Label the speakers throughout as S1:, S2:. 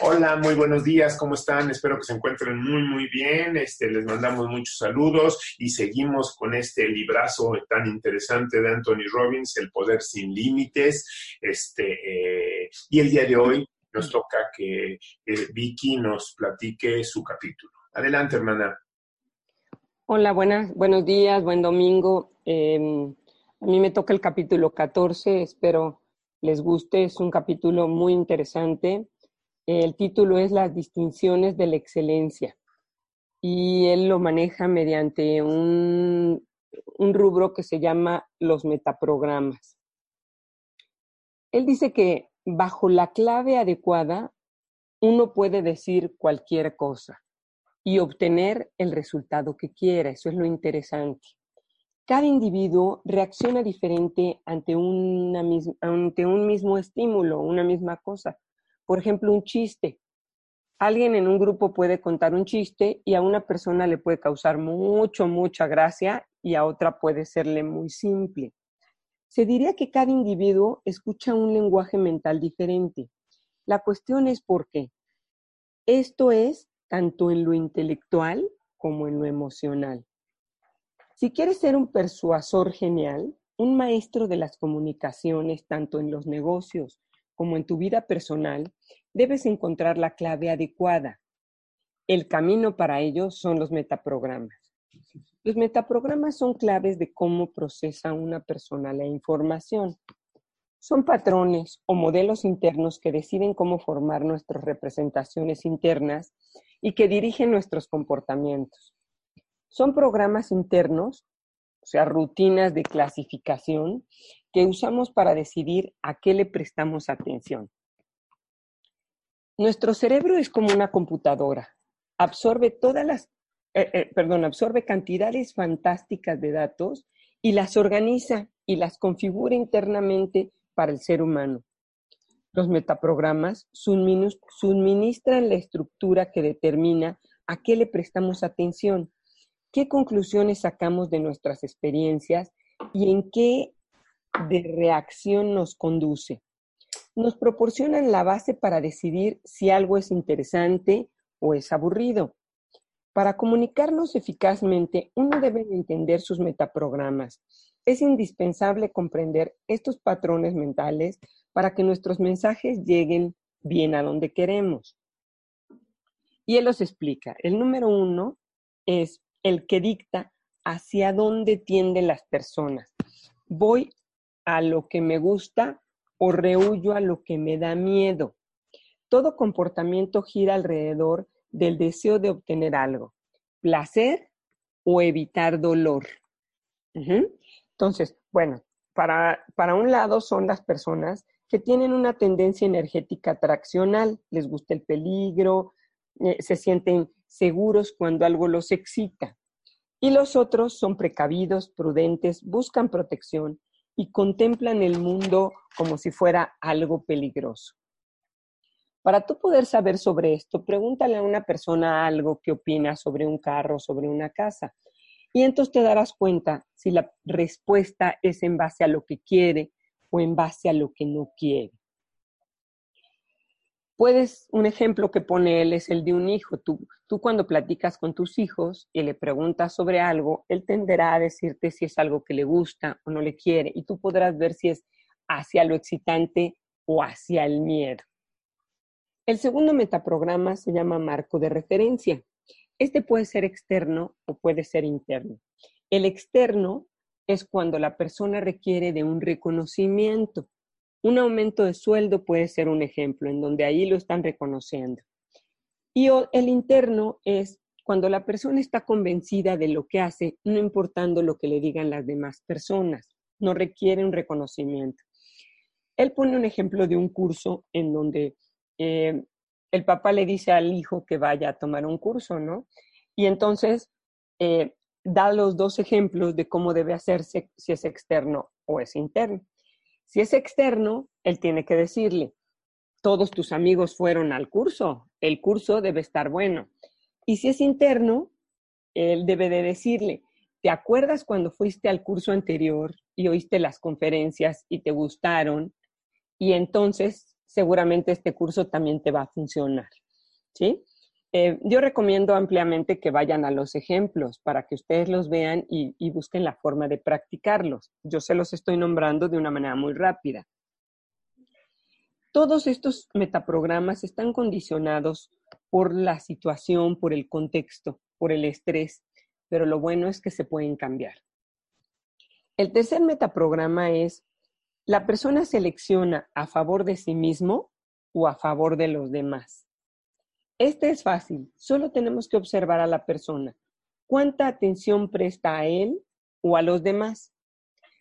S1: Hola, muy buenos días, ¿cómo están? Espero que se encuentren muy, muy bien. Este, les mandamos muchos saludos y seguimos con este librazo tan interesante de Anthony Robbins, El Poder Sin Límites. Este, eh, y el día de hoy nos toca que eh, Vicky nos platique su capítulo. Adelante, hermana.
S2: Hola, buenas, buenos días, buen domingo. Eh, a mí me toca el capítulo 14, espero les guste, es un capítulo muy interesante. El título es Las distinciones de la excelencia y él lo maneja mediante un, rubro que se llama los metaprogramas. Él dice que bajo la clave adecuada uno puede decir cualquier cosa y obtener el resultado que quiera. Eso es lo interesante. Cada individuo reacciona diferente ante, una, ante un mismo estímulo, una misma cosa. Por ejemplo, un chiste. Alguien en un grupo puede contar un chiste y a una persona le puede causar mucho, mucha gracia y a otra puede serle muy simple. Se diría que cada individuo escucha un lenguaje mental diferente. La cuestión es por qué. Esto es tanto en lo intelectual como en lo emocional. Si quieres ser un persuasor genial, un maestro de las comunicaciones, tanto en los negocios como en tu vida personal, debes encontrar la clave adecuada. El camino para ello son los metaprogramas. Los metaprogramas son claves de cómo procesa una persona la información. Son patrones o modelos internos que deciden cómo formar nuestras representaciones internas y que dirigen nuestros comportamientos. Son programas internos, o sea, rutinas de clasificación que usamos para decidir a qué le prestamos atención. Nuestro cerebro es como una computadora. Absorbe todas las, eh, eh, perdón, absorbe cantidades fantásticas de datos y las organiza y las configura internamente para el ser humano. Los metaprogramas suministran la estructura que determina a qué le prestamos atención, qué conclusiones sacamos de nuestras experiencias y en qué de reacción nos conduce. Nos proporcionan la base para decidir si algo es interesante o es aburrido. Para comunicarnos eficazmente, uno debe entender sus metaprogramas. Es indispensable comprender estos patrones mentales para que nuestros mensajes lleguen bien a donde queremos. Y él los explica. El número uno es el que dicta hacia dónde tienden las personas. Voy a lo que me gusta o rehuyo a lo que me da miedo. Todo comportamiento gira alrededor del deseo de obtener algo, placer o evitar dolor. Entonces, bueno, para, para un lado son las personas que tienen una tendencia energética atraccional, les gusta el peligro, eh, se sienten seguros cuando algo los excita. Y los otros son precavidos, prudentes, buscan protección y contemplan el mundo como si fuera algo peligroso. Para tú poder saber sobre esto, pregúntale a una persona algo que opina sobre un carro, sobre una casa. Y entonces te darás cuenta si la respuesta es en base a lo que quiere o en base a lo que no quiere. Puedes, un ejemplo que pone él es el de un hijo. Tú, tú cuando platicas con tus hijos y le preguntas sobre algo, él tenderá a decirte si es algo que le gusta o no le quiere y tú podrás ver si es hacia lo excitante o hacia el miedo. El segundo metaprograma se llama marco de referencia. Este puede ser externo o puede ser interno. El externo es cuando la persona requiere de un reconocimiento. Un aumento de sueldo puede ser un ejemplo en donde ahí lo están reconociendo. Y el interno es cuando la persona está convencida de lo que hace, no importando lo que le digan las demás personas, no requiere un reconocimiento. Él pone un ejemplo de un curso en donde eh, el papá le dice al hijo que vaya a tomar un curso, ¿no? Y entonces eh, da los dos ejemplos de cómo debe hacerse si es externo o es interno. Si es externo, él tiene que decirle, todos tus amigos fueron al curso, el curso debe estar bueno. Y si es interno, él debe de decirle, ¿te acuerdas cuando fuiste al curso anterior y oíste las conferencias y te gustaron? Y entonces seguramente este curso también te va a funcionar. ¿Sí? Eh, yo recomiendo ampliamente que vayan a los ejemplos para que ustedes los vean y, y busquen la forma de practicarlos. Yo se los estoy nombrando de una manera muy rápida. Todos estos metaprogramas están condicionados por la situación, por el contexto, por el estrés, pero lo bueno es que se pueden cambiar. El tercer metaprograma es, la persona selecciona a favor de sí mismo o a favor de los demás. Este es fácil, solo tenemos que observar a la persona. ¿Cuánta atención presta a él o a los demás?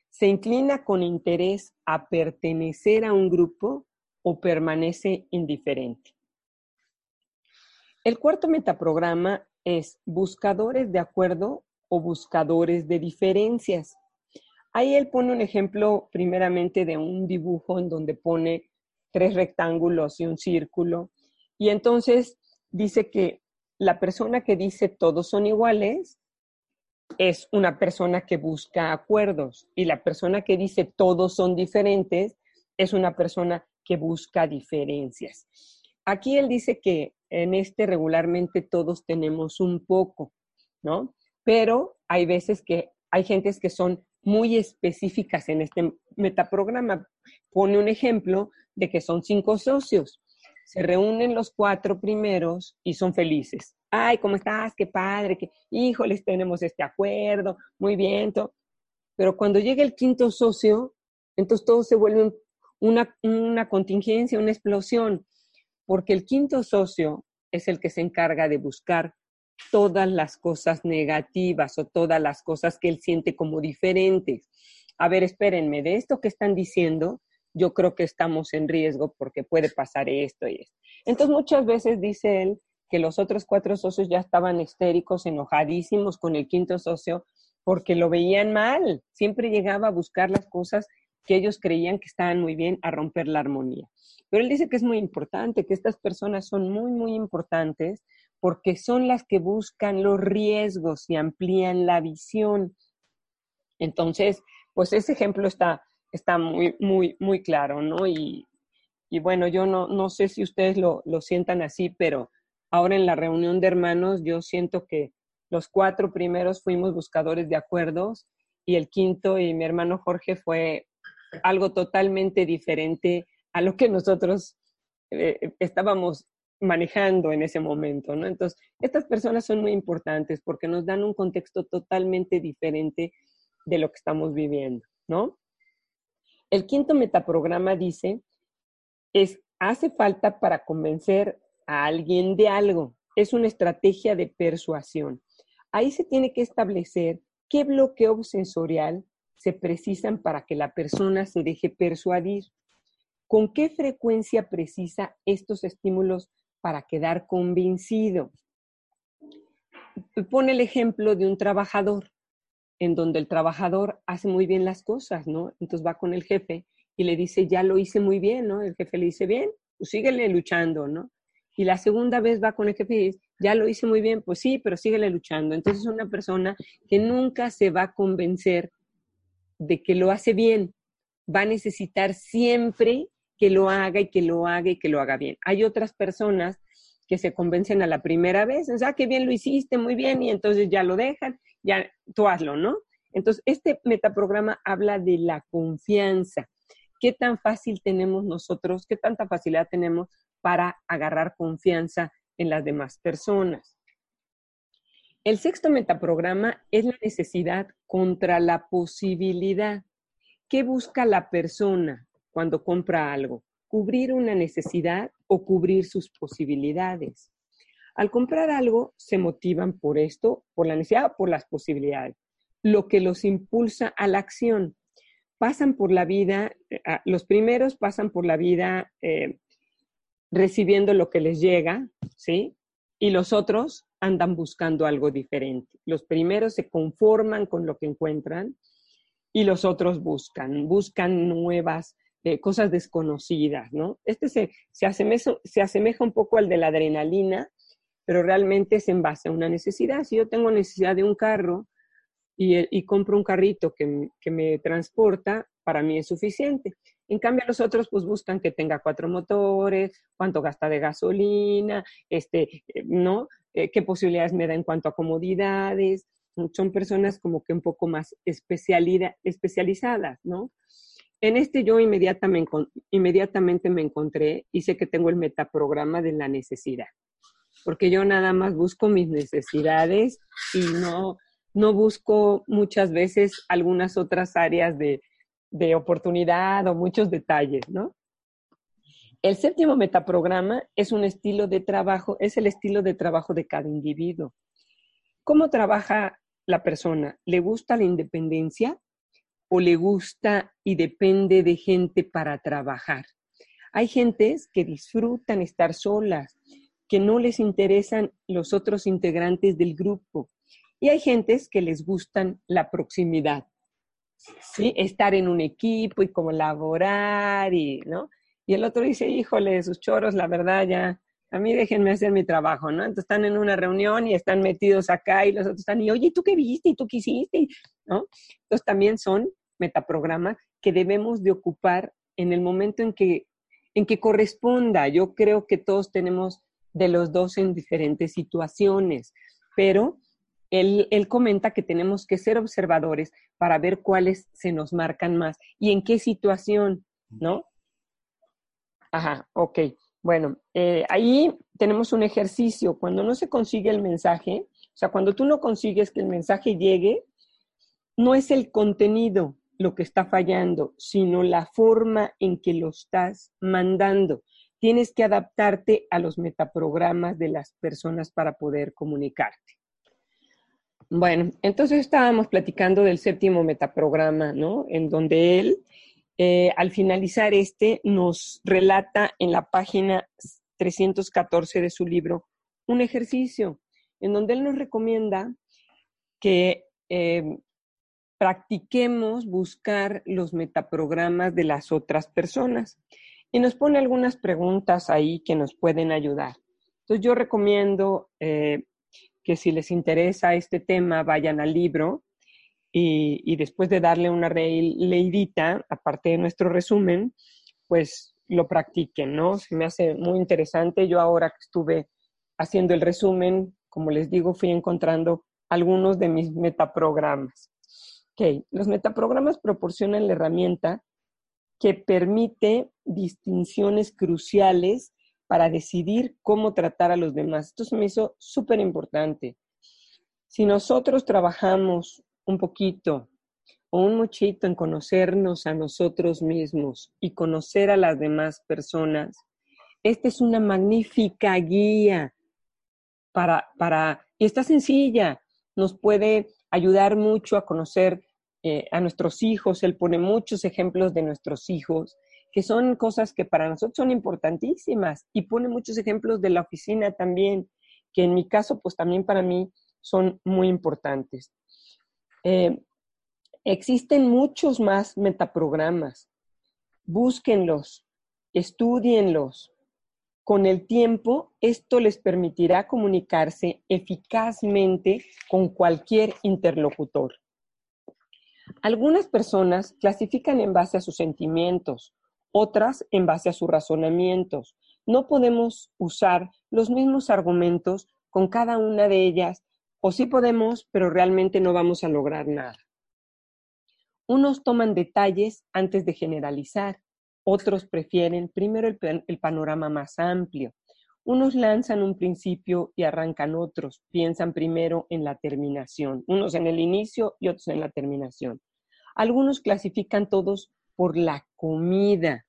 S2: ¿Se inclina con interés a pertenecer a un grupo o permanece indiferente? El cuarto metaprograma es buscadores de acuerdo o buscadores de diferencias. Ahí él pone un ejemplo primeramente de un dibujo en donde pone tres rectángulos y un círculo. Y entonces dice que la persona que dice todos son iguales es una persona que busca acuerdos y la persona que dice todos son diferentes es una persona que busca diferencias. Aquí él dice que en este regularmente todos tenemos un poco, ¿no? Pero hay veces que hay gentes que son muy específicas en este metaprograma. Pone un ejemplo de que son cinco socios se reúnen los cuatro primeros y son felices. Ay, ¿cómo estás? Qué padre, que híjoles, tenemos este acuerdo, muy bien. Pero cuando llega el quinto socio, entonces todo se vuelve una, una contingencia, una explosión, porque el quinto socio es el que se encarga de buscar todas las cosas negativas o todas las cosas que él siente como diferentes. A ver, espérenme, de esto que están diciendo, yo creo que estamos en riesgo porque puede pasar esto y esto. Entonces muchas veces dice él que los otros cuatro socios ya estaban histéricos, enojadísimos con el quinto socio porque lo veían mal. Siempre llegaba a buscar las cosas que ellos creían que estaban muy bien a romper la armonía. Pero él dice que es muy importante, que estas personas son muy, muy importantes porque son las que buscan los riesgos y amplían la visión. Entonces, pues ese ejemplo está, está muy, muy, muy claro, ¿no? Y, bueno, yo no, no sé si ustedes lo, lo sientan así, pero ahora en la reunión de hermanos yo siento que los cuatro primeros fuimos buscadores de acuerdos y el quinto y mi hermano Jorge fue algo totalmente diferente a lo que nosotros eh, estábamos manejando en ese momento, ¿no? Entonces, estas personas son muy importantes porque nos dan un contexto totalmente diferente de lo que estamos viviendo, ¿no? El quinto metaprograma dice, es, hace falta para convencer a alguien de algo. Es una estrategia de persuasión. Ahí se tiene que establecer qué bloqueo sensorial se precisan para que la persona se deje persuadir. ¿Con qué frecuencia precisa estos estímulos para quedar convencido? Pone el ejemplo de un trabajador en donde el trabajador hace muy bien las cosas, ¿no? Entonces va con el jefe y le dice, ya lo hice muy bien, ¿no? El jefe le dice, bien, pues síguele luchando, ¿no? Y la segunda vez va con el jefe y dice, ya lo hice muy bien, pues sí, pero síguele luchando. Entonces es una persona que nunca se va a convencer de que lo hace bien, va a necesitar siempre que lo haga y que lo haga y que lo haga bien. Hay otras personas que se convencen a la primera vez, o sea, que bien lo hiciste, muy bien, y entonces ya lo dejan, ya tú hazlo, ¿no? Entonces, este metaprograma habla de la confianza. ¿Qué tan fácil tenemos nosotros, qué tanta facilidad tenemos para agarrar confianza en las demás personas? El sexto metaprograma es la necesidad contra la posibilidad. ¿Qué busca la persona cuando compra algo? cubrir una necesidad o cubrir sus posibilidades. Al comprar algo, se motivan por esto, por la necesidad por las posibilidades, lo que los impulsa a la acción. Pasan por la vida, eh, los primeros pasan por la vida eh, recibiendo lo que les llega, ¿sí? Y los otros andan buscando algo diferente. Los primeros se conforman con lo que encuentran y los otros buscan, buscan nuevas eh, cosas desconocidas, ¿no? Este se, se, asemeja, se asemeja un poco al de la adrenalina, pero realmente es en base a una necesidad. Si yo tengo necesidad de un carro y, y compro un carrito que, que me transporta, para mí es suficiente. En cambio, los otros pues buscan que tenga cuatro motores, cuánto gasta de gasolina, este, eh, ¿no? Eh, qué posibilidades me da en cuanto a comodidades. Son personas como que un poco más especializadas, ¿no? En este yo inmediatamente, me encontré y sé que tengo el metaprograma de la necesidad, porque yo nada más busco mis necesidades y no, no busco muchas veces algunas otras áreas de, de oportunidad o muchos detalles, ¿no? El séptimo metaprograma es un estilo de trabajo, es el estilo de trabajo de cada individuo. ¿Cómo trabaja la persona? ¿Le gusta la independencia o le gusta y depende de gente para trabajar? Hay gentes que disfrutan estar solas, que no les interesan los otros integrantes del grupo. Y hay gentes que les gustan la proximidad, ¿sí? Estar en un equipo y colaborar y, ¿no? Y el otro dice, híjole, sus choros, la verdad ya, a mí déjenme hacer mi trabajo, ¿no? Entonces están en una reunión y están metidos acá y los otros están, y oye, ¿tú qué viste? ¿Y tú qué hiciste? ¿No? Entonces también son metaprogramas que debemos de ocupar en el momento en que, en que corresponda. Yo creo que todos tenemos de los dos en diferentes situaciones, pero él, él, comenta que tenemos que ser observadores para ver cuáles se nos marcan más y en qué situación, ¿no? Ajá, ok. Bueno, eh, ahí tenemos un ejercicio. Cuando no se consigue el mensaje, o sea, cuando tú no consigues que el mensaje llegue, no es el contenido lo que está fallando, sino la forma en que lo estás mandando. Tienes que adaptarte a los metaprogramas de las personas para poder comunicarte. Bueno, entonces estábamos platicando del séptimo metaprograma, ¿no? En donde él, eh, al finalizar este, nos relata en la página 314 de su libro un ejercicio en donde él nos recomienda que eh, practiquemos buscar los metaprogramas de las otras personas. Y nos pone algunas preguntas ahí que nos pueden ayudar. Entonces yo recomiendo eh, que si les interesa este tema, vayan al libro y, después de darle una leidita, aparte de nuestro resumen, pues lo practiquen, ¿no? Se me hace muy interesante. Yo ahora que estuve haciendo el resumen, como les digo, fui encontrando algunos de mis metaprogramas. Ok, los metaprogramas proporcionan la herramienta que permite distinciones cruciales para decidir cómo tratar a los demás. Esto se me hizo súper importante. Si nosotros trabajamos un poquito o un muchito en conocernos a nosotros mismos y conocer a las demás personas, esta es una magnífica guía para, para y está sencilla, nos puede ayudar mucho a conocer eh, a nuestros hijos. Él pone muchos ejemplos de nuestros hijos que son cosas que para nosotros son importantísimas y pone muchos ejemplos de la oficina también, que en mi caso, pues también para mí son muy importantes. Eh, existen muchos más metaprogramas. Búsquenlos, estudienlos. Con el tiempo, esto les permitirá comunicarse eficazmente con cualquier interlocutor. Algunas personas clasifican en base a sus sentimientos, otras en base a sus razonamientos. No podemos usar los mismos argumentos con cada una de ellas, o sí podemos, pero realmente no vamos a lograr nada. Unos toman detalles antes de generalizar, otros prefieren primero el, panorama más amplio. Unos lanzan un principio y arrancan otros, piensan primero en la terminación, unos en el inicio y otros en la terminación. Algunos clasifican todos por la comida.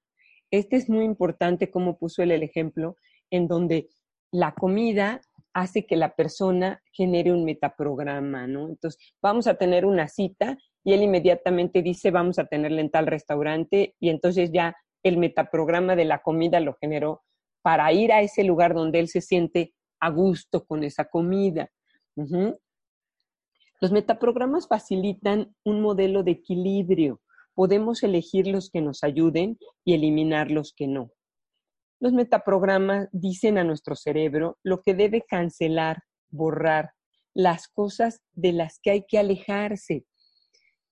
S2: Este es muy importante, como puso él el ejemplo, en donde la comida hace que la persona genere un metaprograma, ¿no? Entonces, vamos a tener una cita y él inmediatamente dice, vamos a tenerla en tal restaurante y entonces ya el metaprograma de la comida lo generó para ir a ese lugar donde él se siente a gusto con esa comida. Los metaprogramas facilitan un modelo de equilibrio. Podemos elegir los que nos ayuden y eliminar los que no. Los metaprogramas dicen a nuestro cerebro lo que debe cancelar, borrar, las cosas de las que hay que alejarse.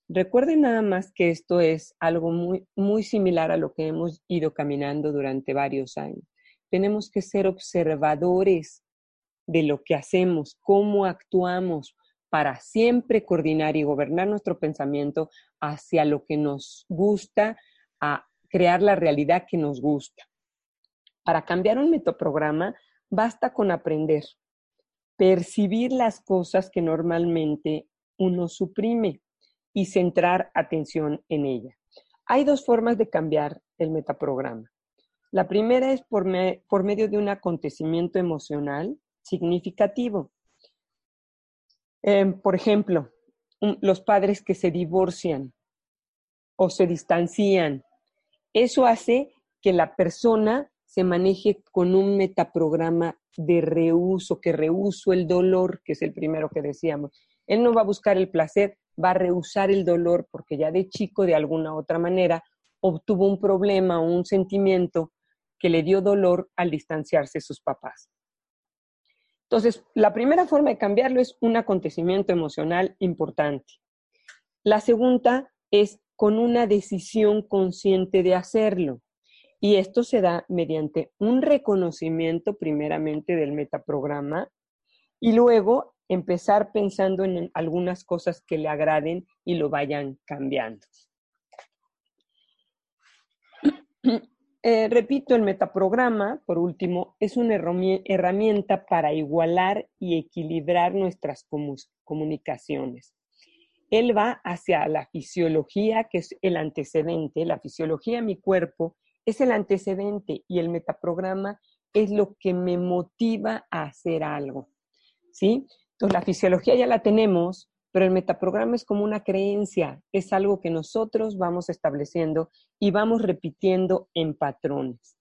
S2: Recuerden nada más que esto es algo muy, muy similar a lo que hemos ido caminando durante varios años. Tenemos que ser observadores de lo que hacemos, cómo actuamos, para siempre coordinar y gobernar nuestro pensamiento hacia lo que nos gusta, a crear la realidad que nos gusta. Para cambiar un metoprograma, basta con aprender, percibir las cosas que normalmente uno suprime y centrar atención en ella. Hay dos formas de cambiar el metaprograma. La primera es por, medio de un acontecimiento emocional significativo. Em, por ejemplo, los padres que se divorcian o se distancian. Eso hace que la persona se maneje con un metaprograma de reuso, que reuso el dolor, que es el primero que decíamos. Él no va a buscar el placer, va a rehusar el dolor porque ya de chico, de alguna otra manera, obtuvo un problema o un sentimiento que le dio dolor al distanciarse sus papás. Entonces, la primera forma de cambiarlo es un acontecimiento emocional importante. La segunda es con una decisión consciente de hacerlo. Y esto se da mediante un reconocimiento primeramente del metaprograma y luego empezar pensando en algunas cosas que le agraden y lo vayan cambiando. Eh, repito, el metaprograma, por último, es una herramienta para igualar y equilibrar nuestras comunicaciones. Él va hacia la fisiología, que es el antecedente. La fisiología mi cuerpo es el antecedente y el metaprograma es lo que me motiva a hacer algo. ¿Sí? Entonces, la fisiología ya la tenemos, pero el metaprograma es como una creencia, es algo que nosotros vamos estableciendo y vamos repitiendo en patrones.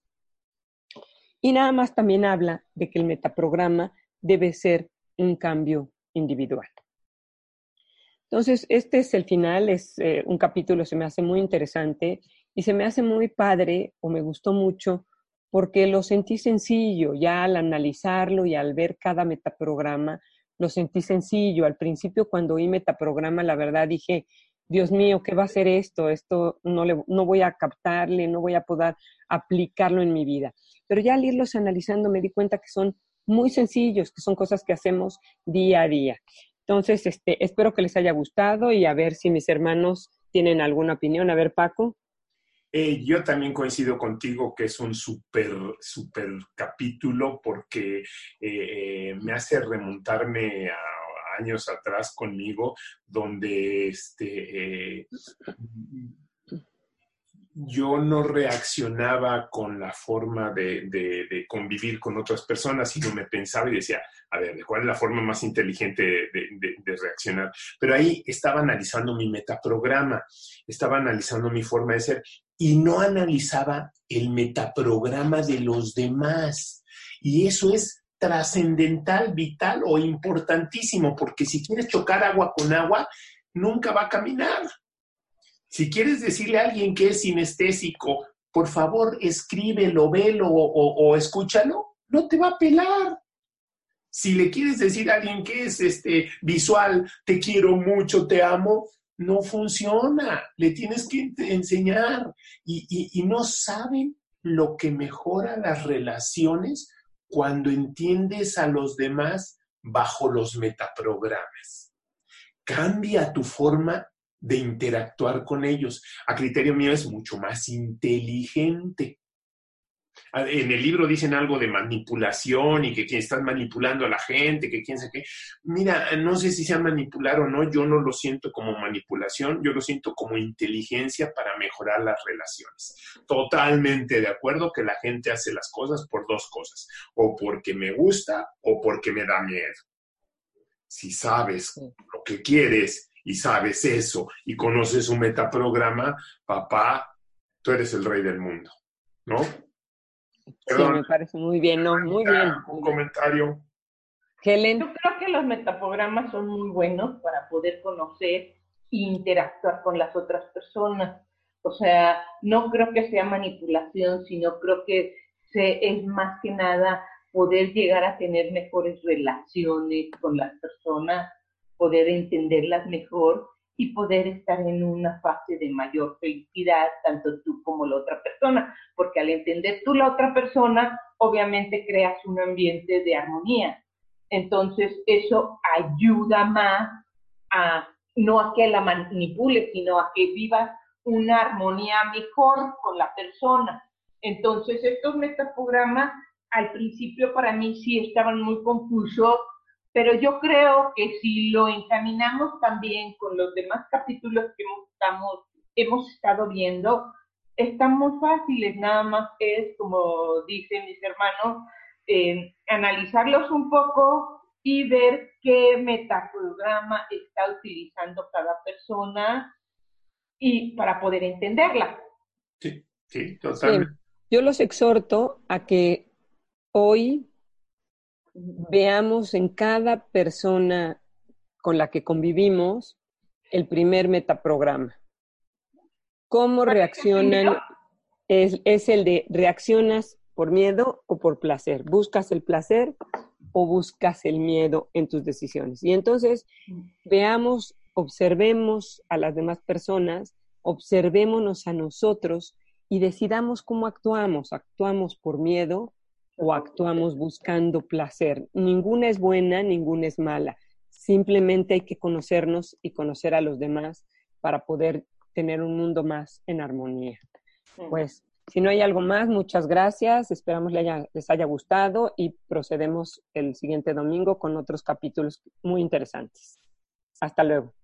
S2: Y nada más también habla de que el metaprograma debe ser un cambio individual. Entonces, este es el final, es eh, un capítulo, se me hace muy interesante y se me hace muy padre o me gustó mucho porque lo sentí sencillo ya al analizarlo y al ver cada metaprograma, lo sentí sencillo. Al principio cuando oí metaprograma, la verdad dije, Dios mío, ¿qué va a ser esto? Esto no, le, no voy a captarle, no voy a poder aplicarlo en mi vida. Pero ya al irlos analizando me di cuenta que son muy sencillos, que son cosas que hacemos día a día. Entonces, este, espero que les haya gustado y a ver si mis hermanos tienen alguna opinión. A ver, Paco.
S1: Eh, yo también coincido contigo que es un súper, súper capítulo porque eh, eh, me hace remontarme a años atrás conmigo, donde este, yo no reaccionaba con la forma de, convivir con otras personas, sino me pensaba y decía, a ver, ¿cuál es la forma más inteligente de, reaccionar? Pero ahí estaba analizando mi metaprograma, estaba analizando mi forma de ser y no analizaba el metaprograma de los demás. Y eso es trascendental, vital o importantísimo, porque si quieres chocar agua con agua, nunca va a caminar. Si quieres decirle a alguien que es sinestésico, por favor, escríbelo, velo o, escúchalo, no te va a pelar. Si le quieres decir a alguien que es este, visual, te quiero mucho, te amo, no funciona. Le tienes que enseñar. Y, y no saben lo que mejora las relaciones cuando entiendes a los demás bajo los metaprogramas. Cambia tu forma de interactuar con ellos. A criterio mío es mucho más inteligente. En el libro dicen algo de manipulación y que quien está manipulando a la gente, que quién sabe qué. Mira, no sé si sea manipular o no, yo no lo siento como manipulación, yo lo siento como inteligencia para mejorar las relaciones. Totalmente de acuerdo que la gente hace las cosas por dos cosas, o porque me gusta o porque me da miedo. Si sabes lo que quieres y sabes eso y conoces un metaprograma, papá, tú eres el rey del mundo, ¿no?
S2: Sí, me parece muy bien, ¿no? Muy bien.
S1: Un comentario.
S3: Helen. Yo creo que los metaprogramas son muy buenos para poder conocer e interactuar con las otras personas. O sea, no creo que sea manipulación, sino creo que se, es más que nada poder llegar a tener mejores relaciones con las personas, poder entenderlas mejor y poder estar en una fase de mayor felicidad, tanto tú como la otra persona, porque al entender tú la otra persona, obviamente creas un ambiente de armonía. Entonces, eso ayuda más a, no a que la manipule, sino a que vivas una armonía mejor con la persona. Entonces, estos metaprogramas al principio para mí sí estaban muy confusos, pero yo creo que si lo encaminamos también con los demás capítulos que hemos, hemos estado viendo, están muy fáciles, nada más es, como dicen mis hermanos, eh, analizarlos un poco y ver qué metaprograma está utilizando cada persona y para poder entenderla.
S1: Sí, sí, totalmente.
S2: Yo los exhorto a que hoy veamos en cada persona con la que convivimos el primer metaprograma. ¿Cómo reaccionan? Es, es, el de reaccionas por miedo o por placer. ¿Buscas el placer o buscas el miedo en tus decisiones? Y entonces veamos observemos a las demás personas, observémonos a nosotros y decidamos cómo actuamos. ¿Actuamos por miedo o actuamos buscando placer? Ninguna es buena, ninguna es mala. Simplemente hay que conocernos y conocer a los demás para poder tener un mundo más en armonía. Pues si no hay algo más, muchas gracias. Esperamos les haya gustado y procedemos el siguiente domingo con otros capítulos muy interesantes. Hasta luego.